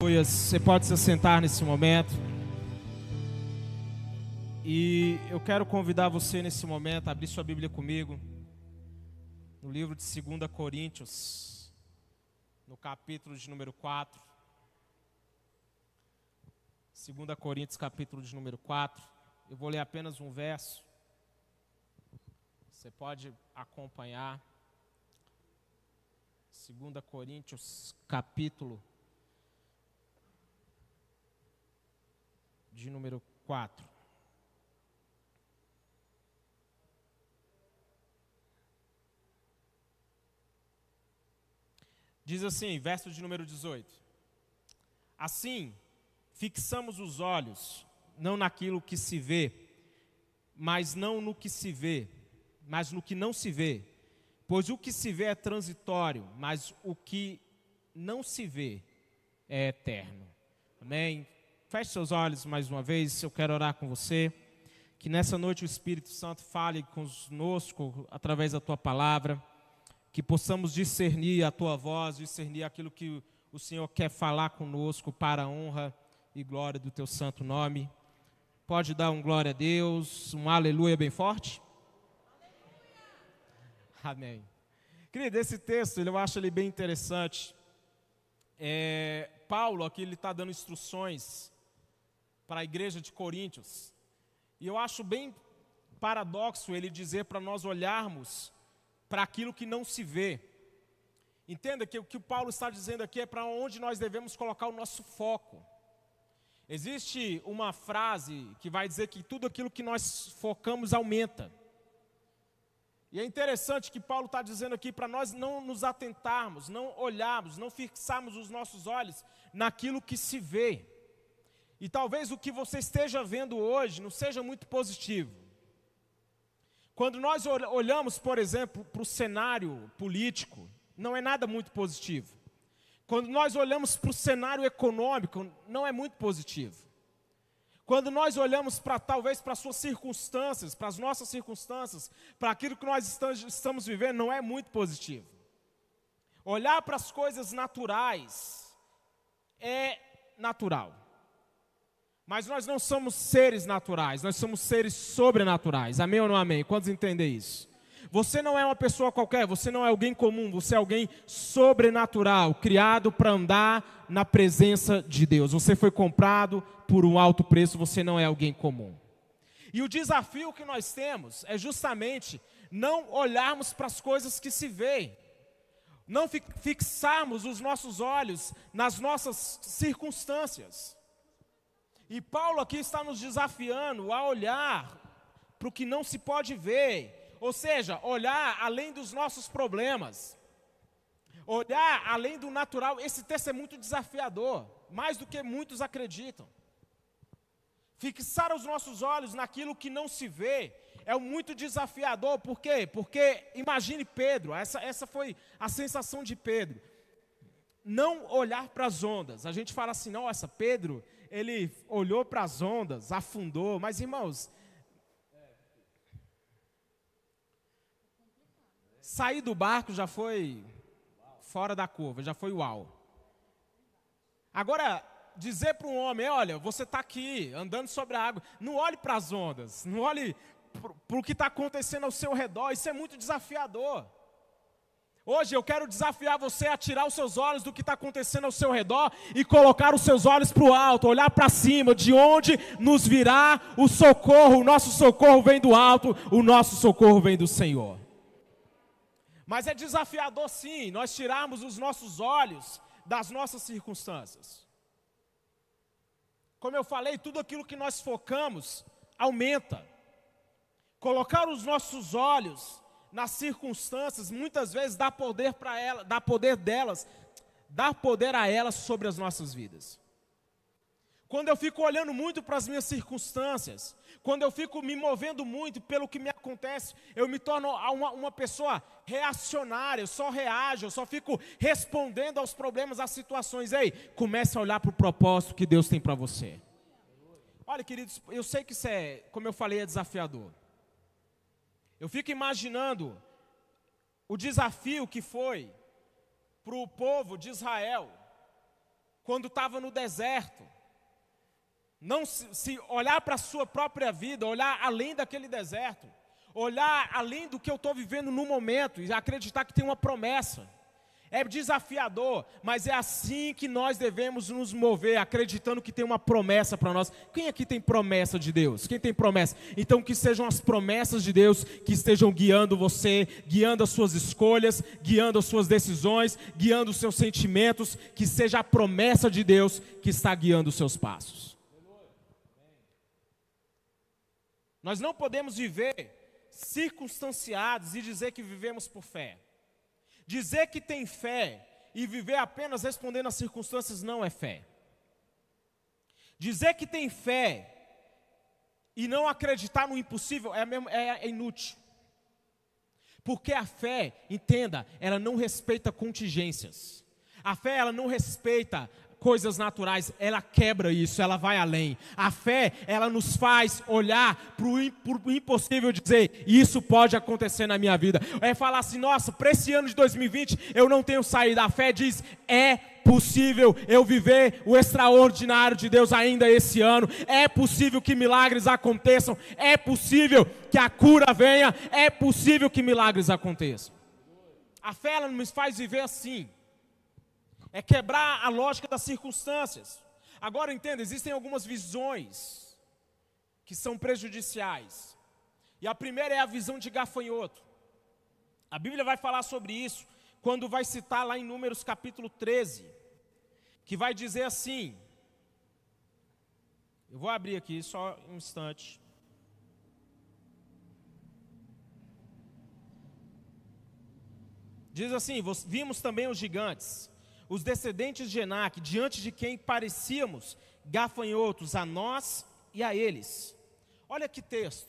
Você pode se sentar nesse momento. E eu quero convidar você nesse momento a abrir sua Bíblia comigo. No livro de 2 Coríntios, no capítulo de número 4. 2 Coríntios, capítulo de número 4. Eu vou ler apenas um verso. Você pode acompanhar. 2 Coríntios, capítulo de número 4. Diz assim, verso de número 18: Assim, fixamos os olhos, não naquilo que se vê, mas não no que se vê, mas no que não se vê. Pois o que se vê é transitório, mas o que não se vê é eterno. Amém? Feche seus olhos mais uma vez, eu quero orar com você. Que nessa noite o Espírito Santo fale conosco através da tua palavra. Que possamos discernir a tua voz, discernir aquilo que o Senhor quer falar conosco para a honra e glória do teu santo nome. Pode dar um glória a Deus, um aleluia bem forte? Amém. Querido, esse texto eu acho ele bem interessante. É, Paulo aqui ele está dando instruções para a igreja de Coríntios. E eu acho bem paradoxo ele dizer para nós olharmos para aquilo que não se vê. Entenda que o que Paulo está dizendo aqui é para onde nós devemos colocar o nosso foco. Existe uma frase que vai dizer que tudo aquilo que nós focamos aumenta. E é interessante que Paulo está dizendo aqui para nós não nos atentarmos, não olharmos, não fixarmos os nossos olhos naquilo que se vê. E talvez o que você esteja vendo hoje não seja muito positivo. Quando nós olhamos, por exemplo, para o cenário político, não é nada muito positivo. Quando nós olhamos para o cenário econômico, não é muito positivo. Quando nós olhamos para talvez para as suas circunstâncias, para as nossas circunstâncias, para aquilo que nós estamos vivendo, não é muito positivo. Olhar para as coisas naturais é natural. Mas nós não somos seres naturais, nós somos seres sobrenaturais. Amém ou não amém? Quantos entendem isso? Você não é uma pessoa qualquer, você não é alguém comum, você é alguém sobrenatural, criado para andar na presença de Deus. Você foi comprado por um alto preço, você não é alguém comum. E o desafio que nós temos é justamente não olharmos para as coisas que se veem, não fixarmos os nossos olhos nas nossas circunstâncias. E Paulo aqui está nos desafiando a olhar para o que não se pode ver, ou seja, olhar além dos nossos problemas, olhar além do natural. Esse texto é muito desafiador, mais do que muitos acreditam. Fixar os nossos olhos naquilo que não se vê é muito desafiador, por quê? Porque imagine Pedro, essa, essa foi a sensação de Pedro. Não olhar para as ondas. A gente fala assim, nossa, Pedro, ele olhou para as ondas, afundou. Mas, irmãos, sair do barco já foi fora da curva, já foi uau. Agora, dizer para um homem: olha, você está aqui andando sobre a água, não olhe para as ondas, não olhe para o que está acontecendo ao seu redor, isso é muito desafiador. Hoje eu quero desafiar você a tirar os seus olhos do que está acontecendo ao seu redor e colocar os seus olhos para o alto, olhar para cima, de onde nos virá o socorro. O nosso socorro vem do alto, o nosso socorro vem do Senhor. Mas é desafiador sim, nós tirarmos os nossos olhos das nossas circunstâncias. Como eu falei, tudo aquilo que nós focamos aumenta. Colocar os nossos olhos nas circunstâncias, muitas vezes dá poder para ela, dá poder delas, dá poder a elas sobre as nossas vidas. Quando eu fico olhando muito para as minhas circunstâncias, quando eu fico me movendo muito pelo que me acontece, eu me torno uma, uma pessoa reacionária, eu só reajo, eu só fico respondendo aos problemas, às situações. Ei, comece a olhar para o propósito que Deus tem para você. Olha, queridos, eu sei que isso é, como eu falei, é desafiador. Eu fico imaginando o desafio que foi para o povo de Israel quando estava no deserto. Não se, se olhar para a sua própria vida, olhar além daquele deserto, olhar além do que eu estou vivendo no momento e acreditar que tem uma promessa. É desafiador, mas é assim que nós devemos nos mover, acreditando que tem uma promessa para nós. Quem aqui tem promessa de Deus? Quem tem promessa? Então, que sejam as promessas de Deus que estejam guiando você, guiando as suas escolhas, guiando as suas decisões, guiando os seus sentimentos. Que seja a promessa de Deus que está guiando os seus passos. Nós não podemos viver circunstanciados e dizer que vivemos por fé. Dizer que tem fé e viver apenas respondendo às circunstâncias não é fé. Dizer que tem fé e não acreditar no impossível é, mesmo, é, é inútil. Porque a fé, entenda, ela não respeita contingências. A fé, ela não respeita coisas naturais, ela quebra isso, ela vai além. A fé, ela nos faz olhar para o impossível dizer: Isso pode acontecer na minha vida. É falar assim: Nossa, para esse ano de 2020 eu não tenho saída. A fé diz: É possível eu viver o extraordinário de Deus ainda esse ano. É possível que milagres aconteçam. É possível que a cura venha. É possível que milagres aconteçam. A fé ela nos faz viver assim é quebrar a lógica das circunstâncias. Agora entenda, existem algumas visões que são prejudiciais. E a primeira é a visão de gafanhoto. A Bíblia vai falar sobre isso quando vai citar lá em Números capítulo 13, que vai dizer assim: Eu vou abrir aqui só um instante. Diz assim: Vimos também os gigantes os descendentes de Enac, diante de quem parecíamos gafanhotos a nós e a eles. Olha que texto.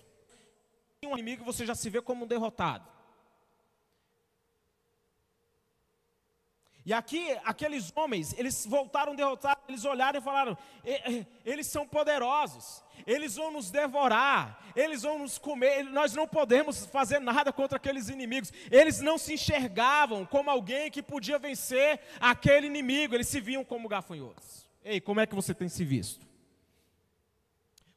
Um inimigo você já se vê como um derrotado. E aqui, aqueles homens, eles voltaram derrotados, eles olharam e falaram: eles são poderosos, eles vão nos devorar, eles vão nos comer, nós não podemos fazer nada contra aqueles inimigos. Eles não se enxergavam como alguém que podia vencer aquele inimigo, eles se viam como gafanhotos. Ei, como é que você tem se visto?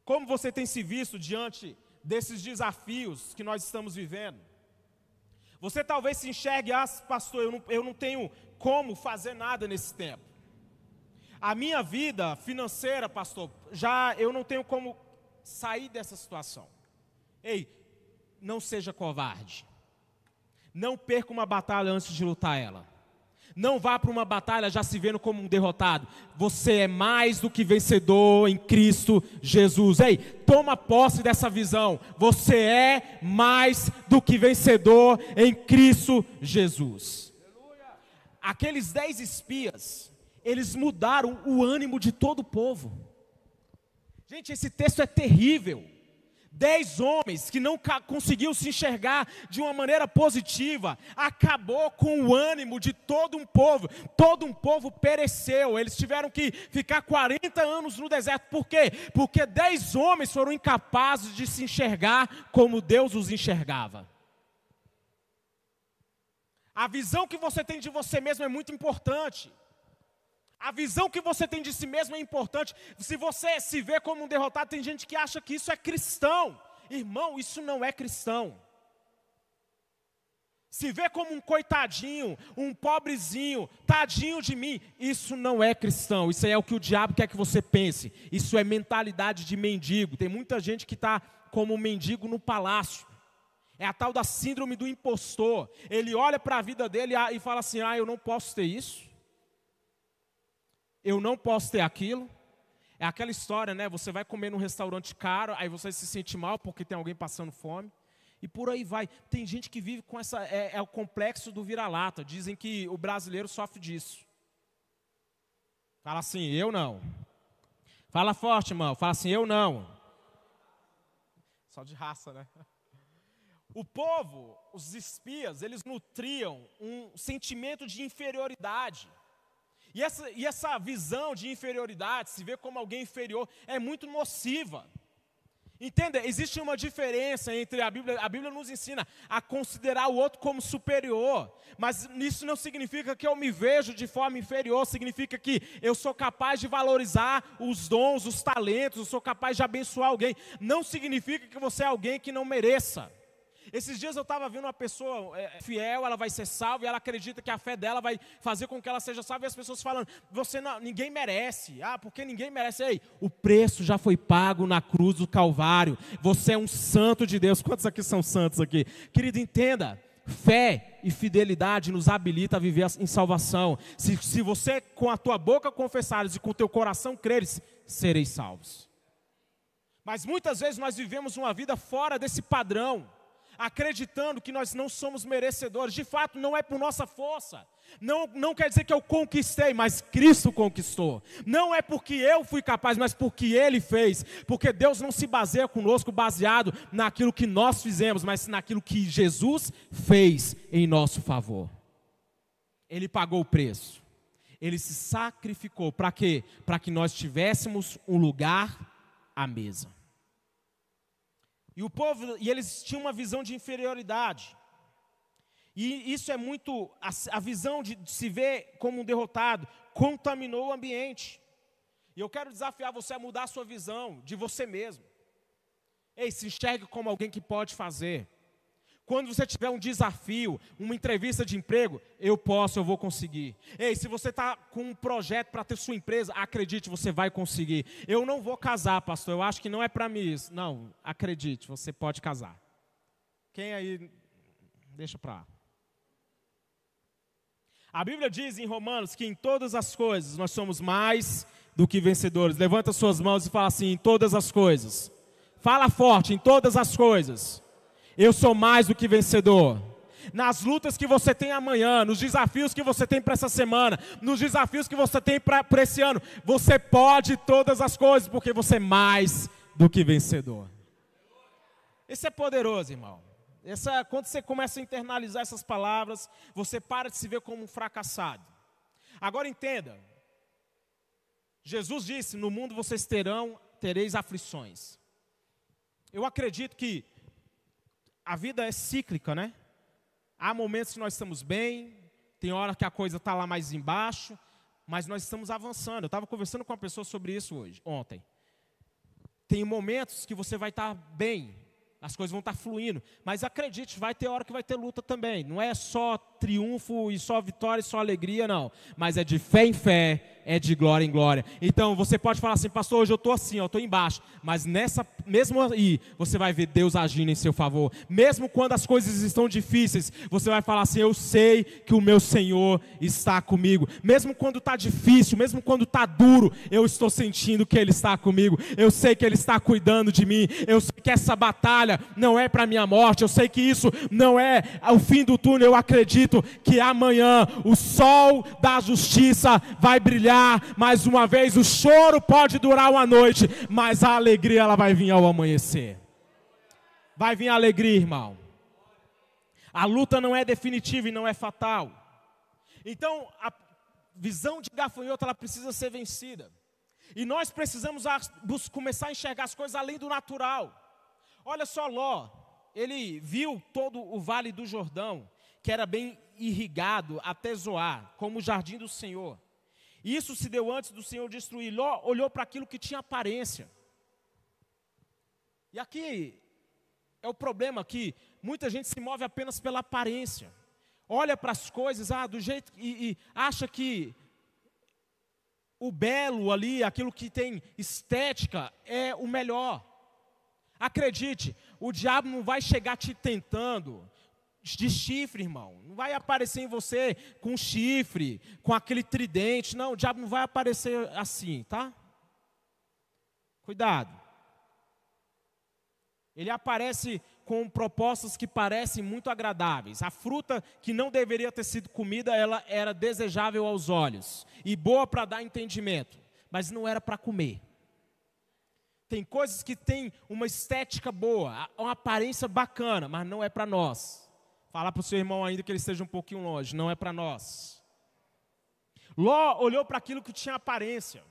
Como você tem se visto diante desses desafios que nós estamos vivendo? Você talvez se enxergue, ah, pastor, eu não, eu não tenho como fazer nada nesse tempo. A minha vida financeira, pastor, já eu não tenho como sair dessa situação. Ei, não seja covarde. Não perca uma batalha antes de lutar ela. Não vá para uma batalha já se vendo como um derrotado. Você é mais do que vencedor em Cristo Jesus. Ei, toma posse dessa visão. Você é mais do que vencedor em Cristo Jesus aqueles dez espias, eles mudaram o ânimo de todo o povo. Gente, esse texto é terrível. Dez homens que não conseguiam se enxergar de uma maneira positiva, acabou com o ânimo de todo um povo. Todo um povo pereceu. Eles tiveram que ficar 40 anos no deserto. Por quê? Porque dez homens foram incapazes de se enxergar como Deus os enxergava. A visão que você tem de você mesmo é muito importante. A visão que você tem de si mesmo é importante. Se você se vê como um derrotado, tem gente que acha que isso é cristão. Irmão, isso não é cristão. Se vê como um coitadinho, um pobrezinho, tadinho de mim, isso não é cristão. Isso é o que o diabo quer que você pense. Isso é mentalidade de mendigo. Tem muita gente que está como um mendigo no palácio. É a tal da síndrome do impostor. Ele olha para a vida dele e fala assim: ah, eu não posso ter isso. Eu não posso ter aquilo. É aquela história, né? Você vai comer num restaurante caro, aí você se sente mal porque tem alguém passando fome. E por aí vai. Tem gente que vive com essa. É, é o complexo do vira-lata. Dizem que o brasileiro sofre disso. Fala assim, eu não. Fala forte, irmão. Fala assim, eu não. Só de raça, né? O povo, os espias, eles nutriam um sentimento de inferioridade. E essa, e essa visão de inferioridade, se ver como alguém inferior, é muito nociva. Entenda, existe uma diferença entre a Bíblia, a Bíblia nos ensina a considerar o outro como superior, mas isso não significa que eu me vejo de forma inferior, significa que eu sou capaz de valorizar os dons, os talentos, eu sou capaz de abençoar alguém. Não significa que você é alguém que não mereça. Esses dias eu estava vendo uma pessoa é, fiel, ela vai ser salva e ela acredita que a fé dela vai fazer com que ela seja salva. E as pessoas falando, você não, ninguém merece. Ah, porque ninguém merece. Ei, o preço já foi pago na cruz do Calvário. Você é um santo de Deus. Quantos aqui são santos aqui? Querido, entenda. Fé e fidelidade nos habilita a viver em salvação. Se, se você com a tua boca confessares e com o teu coração creres, sereis salvos. Mas muitas vezes nós vivemos uma vida fora desse padrão acreditando que nós não somos merecedores. De fato, não é por nossa força. Não, não quer dizer que eu conquistei, mas Cristo conquistou. Não é porque eu fui capaz, mas porque Ele fez. Porque Deus não se baseia conosco baseado naquilo que nós fizemos, mas naquilo que Jesus fez em nosso favor. Ele pagou o preço. Ele se sacrificou. Para quê? Para que nós tivéssemos um lugar à mesa. E o povo, e eles tinham uma visão de inferioridade. E isso é muito, a, a visão de, se ver como um derrotado, contaminou o ambiente. E eu quero desafiar você a mudar a sua visão de você mesmo. Ei, se enxergue como alguém que pode fazer. Quando você tiver um desafio, uma entrevista de emprego, eu posso, eu vou conseguir. Ei, se você está com um projeto para ter sua empresa, acredite, você vai conseguir. Eu não vou casar, pastor, eu acho que não é para mim isso. Não, acredite, você pode casar. Quem aí, deixa para lá. A Bíblia diz em Romanos que em todas as coisas nós somos mais do que vencedores. Levanta suas mãos e fala assim: em todas as coisas. Fala forte, em todas as coisas. Eu sou mais do que vencedor. Nas lutas que você tem amanhã, nos desafios que você tem para essa semana, nos desafios que você tem para esse ano, você pode todas as coisas, porque você é mais do que vencedor. Esse é poderoso, irmão. Essa, quando você começa a internalizar essas palavras, você para de se ver como um fracassado. Agora entenda. Jesus disse: No mundo vocês terão, tereis aflições. Eu acredito que a vida é cíclica, né? Há momentos que nós estamos bem, tem hora que a coisa está lá mais embaixo, mas nós estamos avançando. Eu estava conversando com uma pessoa sobre isso hoje, ontem. Tem momentos que você vai estar tá bem, as coisas vão estar tá fluindo. Mas acredite, vai ter hora que vai ter luta também. Não é só triunfo e só vitória e só alegria, não. Mas é de fé em fé, é de glória em glória. Então você pode falar assim, pastor, hoje eu estou assim, eu estou embaixo. Mas nessa, mesmo aí, você vai ver Deus agindo em seu favor. Mesmo quando as coisas estão difíceis, você vai falar assim, eu sei que o meu Senhor está comigo. Mesmo quando está difícil, mesmo quando está duro, eu estou sentindo que Ele está comigo. Eu sei que Ele está cuidando de mim. Eu sei que essa batalha não é para minha morte. Eu sei que isso não é o fim do túnel. Eu acredito que amanhã o sol da justiça vai brilhar mais uma vez. O choro pode durar uma noite, mas a alegria ela vai vir ao amanhecer. Vai vir a alegria, irmão. A luta não é definitiva e não é fatal. Então, a visão de gafanhoto ela precisa ser vencida. E nós precisamos começar a enxergar as coisas além do natural. Olha só Ló, ele viu todo o vale do Jordão, que era bem irrigado até Zoar, como o jardim do Senhor. Isso se deu antes do Senhor destruir. Ló olhou para aquilo que tinha aparência. E aqui é o problema que muita gente se move apenas pela aparência. Olha para as coisas, ah, do jeito e, e acha que o belo ali, aquilo que tem estética, é o melhor. Acredite, o diabo não vai chegar te tentando de chifre, irmão. Não vai aparecer em você com chifre, com aquele tridente. Não, o diabo não vai aparecer assim, tá? Cuidado. Ele aparece com propostas que parecem muito agradáveis. A fruta que não deveria ter sido comida, ela era desejável aos olhos e boa para dar entendimento, mas não era para comer. Tem coisas que têm uma estética boa, uma aparência bacana, mas não é para nós. Falar para o seu irmão ainda que ele esteja um pouquinho longe, não é para nós. Ló olhou para aquilo que tinha aparência.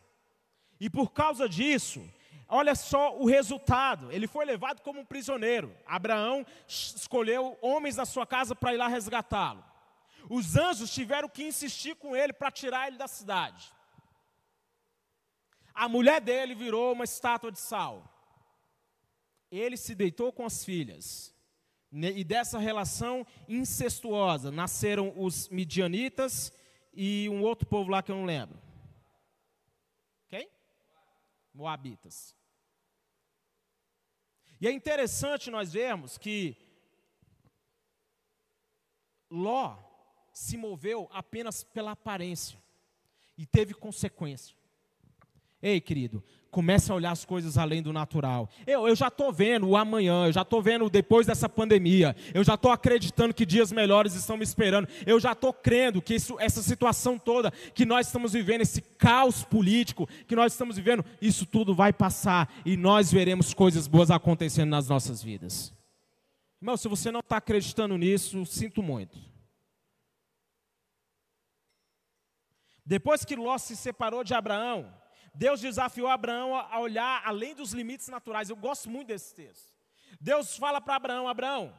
E por causa disso, olha só o resultado. Ele foi levado como um prisioneiro. Abraão escolheu homens da sua casa para ir lá resgatá-lo. Os anjos tiveram que insistir com ele para tirar ele da cidade. A mulher dele virou uma estátua de sal. Ele se deitou com as filhas. E dessa relação incestuosa nasceram os midianitas e um outro povo lá que eu não lembro. Quem? Moabitas. E é interessante nós vermos que Ló se moveu apenas pela aparência e teve consequência. Ei, querido, comece a olhar as coisas além do natural. Eu, eu já estou vendo o amanhã, eu já estou vendo depois dessa pandemia, eu já estou acreditando que dias melhores estão me esperando, eu já estou crendo que isso, essa situação toda que nós estamos vivendo, esse caos político que nós estamos vivendo, isso tudo vai passar e nós veremos coisas boas acontecendo nas nossas vidas. Irmão, se você não está acreditando nisso, sinto muito. Depois que Ló se separou de Abraão, Deus desafiou Abraão a olhar além dos limites naturais. Eu gosto muito desse texto. Deus fala para Abraão: Abraão,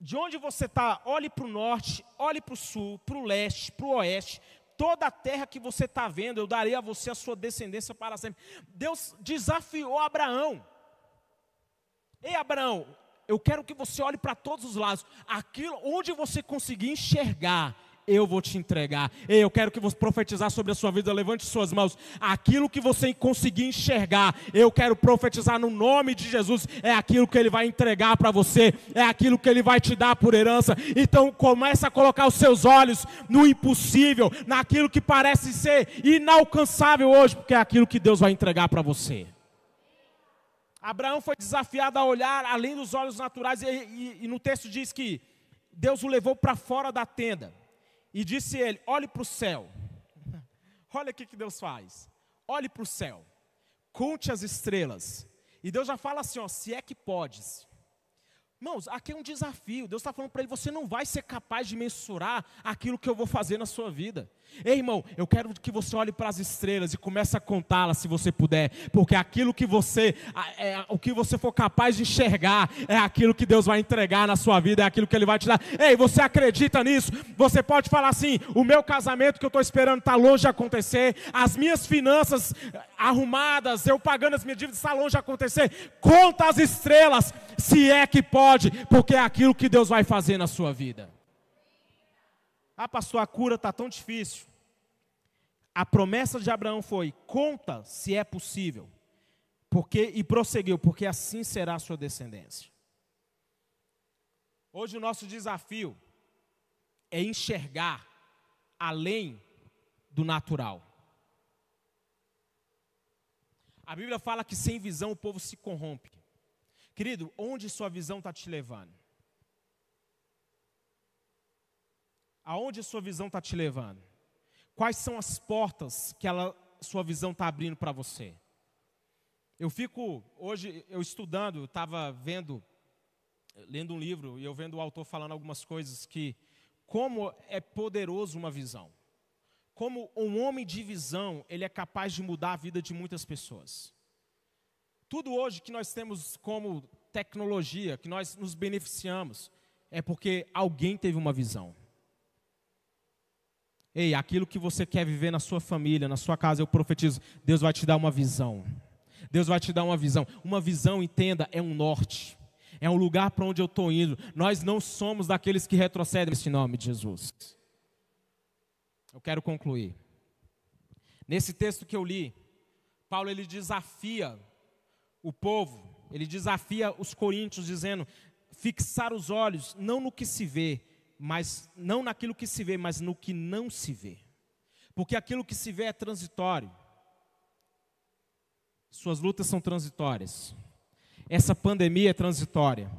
de onde você está, olhe para o norte, olhe para o sul, para o leste, para o oeste. Toda a terra que você está vendo, eu darei a você a sua descendência para sempre. Deus desafiou Abraão. Ei, Abraão, eu quero que você olhe para todos os lados. Aquilo onde você conseguir enxergar eu vou te entregar. Ei, eu quero que você profetizar sobre a sua vida, levante suas mãos. Aquilo que você conseguir enxergar, eu quero profetizar no nome de Jesus. É aquilo que ele vai entregar para você, é aquilo que ele vai te dar por herança. Então começa a colocar os seus olhos no impossível, naquilo que parece ser inalcançável hoje, porque é aquilo que Deus vai entregar para você. Abraão foi desafiado a olhar além dos olhos naturais, e, e, e no texto diz que Deus o levou para fora da tenda. E disse ele: Olhe para o céu. Olha o que Deus faz. Olhe para o céu. Conte as estrelas. E Deus já fala assim: ó, se é que podes. Irmãos, aqui é um desafio. Deus está falando para ele: você não vai ser capaz de mensurar aquilo que eu vou fazer na sua vida. Ei, irmão, eu quero que você olhe para as estrelas e comece a contá-las se você puder, porque aquilo que você, é, o que você for capaz de enxergar, é aquilo que Deus vai entregar na sua vida, é aquilo que Ele vai te dar. Ei, você acredita nisso? Você pode falar assim: o meu casamento que eu estou esperando está longe de acontecer, as minhas finanças arrumadas, eu pagando as minhas dívidas está longe de acontecer. Conta as estrelas, se é que pode, porque é aquilo que Deus vai fazer na sua vida. Ah, pastor, a cura está tão difícil. A promessa de Abraão foi: conta se é possível. Porque, e prosseguiu, porque assim será a sua descendência. Hoje o nosso desafio é enxergar além do natural. A Bíblia fala que sem visão o povo se corrompe. Querido, onde sua visão está te levando? Aonde sua visão está te levando? Quais são as portas que ela, sua visão está abrindo para você? Eu fico, hoje, eu estudando, estava vendo, lendo um livro, e eu vendo o autor falando algumas coisas que, como é poderoso uma visão. Como um homem de visão, ele é capaz de mudar a vida de muitas pessoas. Tudo hoje que nós temos como tecnologia, que nós nos beneficiamos, é porque alguém teve uma visão. Ei, aquilo que você quer viver na sua família, na sua casa, eu profetizo, Deus vai te dar uma visão. Deus vai te dar uma visão. Uma visão, entenda, é um norte. É um lugar para onde eu estou indo. Nós não somos daqueles que retrocedem nesse nome de Jesus. Eu quero concluir. Nesse texto que eu li, Paulo ele desafia o povo, ele desafia os coríntios dizendo: fixar os olhos não no que se vê, mas não naquilo que se vê, mas no que não se vê. Porque aquilo que se vê é transitório. Suas lutas são transitórias. Essa pandemia é transitória.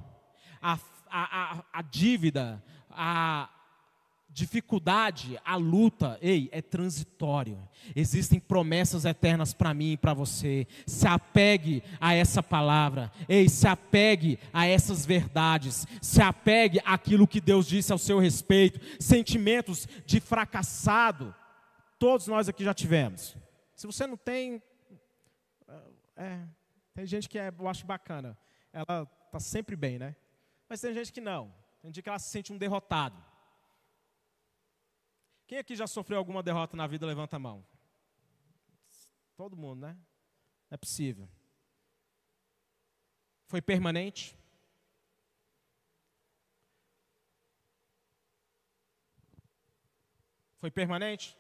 A, a, a, a dívida, a, dificuldade, a luta, ei, é transitório. Existem promessas eternas para mim e para você. Se apegue a essa palavra. Ei, se apegue a essas verdades. Se apegue àquilo que Deus disse ao seu respeito. Sentimentos de fracassado, todos nós aqui já tivemos. Se você não tem, É, tem gente que é, eu acho bacana. Ela está sempre bem, né? Mas tem gente que não. Tem gente que ela se sente um derrotado. Quem aqui já sofreu alguma derrota na vida, levanta a mão. Todo mundo, né? É possível. Foi permanente? Foi permanente?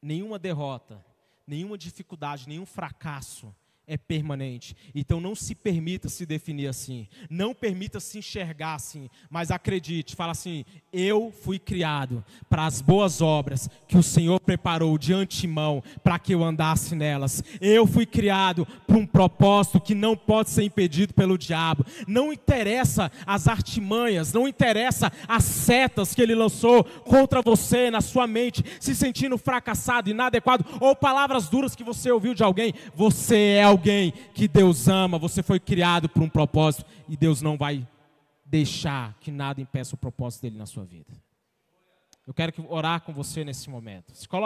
Nenhuma derrota, nenhuma dificuldade, nenhum fracasso é permanente. Então não se permita se definir assim. Não permita se enxergar assim. Mas acredite, fala assim: eu fui criado para as boas obras que o Senhor preparou de antemão para que eu andasse nelas. Eu fui criado para um propósito que não pode ser impedido pelo diabo. Não interessa as artimanhas, não interessa as setas que ele lançou contra você na sua mente, se sentindo fracassado, inadequado, ou palavras duras que você ouviu de alguém. Você é alguém que Deus ama, você foi criado por um propósito e Deus não vai deixar que nada impeça o propósito dele na sua vida. Eu quero orar com você nesse momento. Se coloque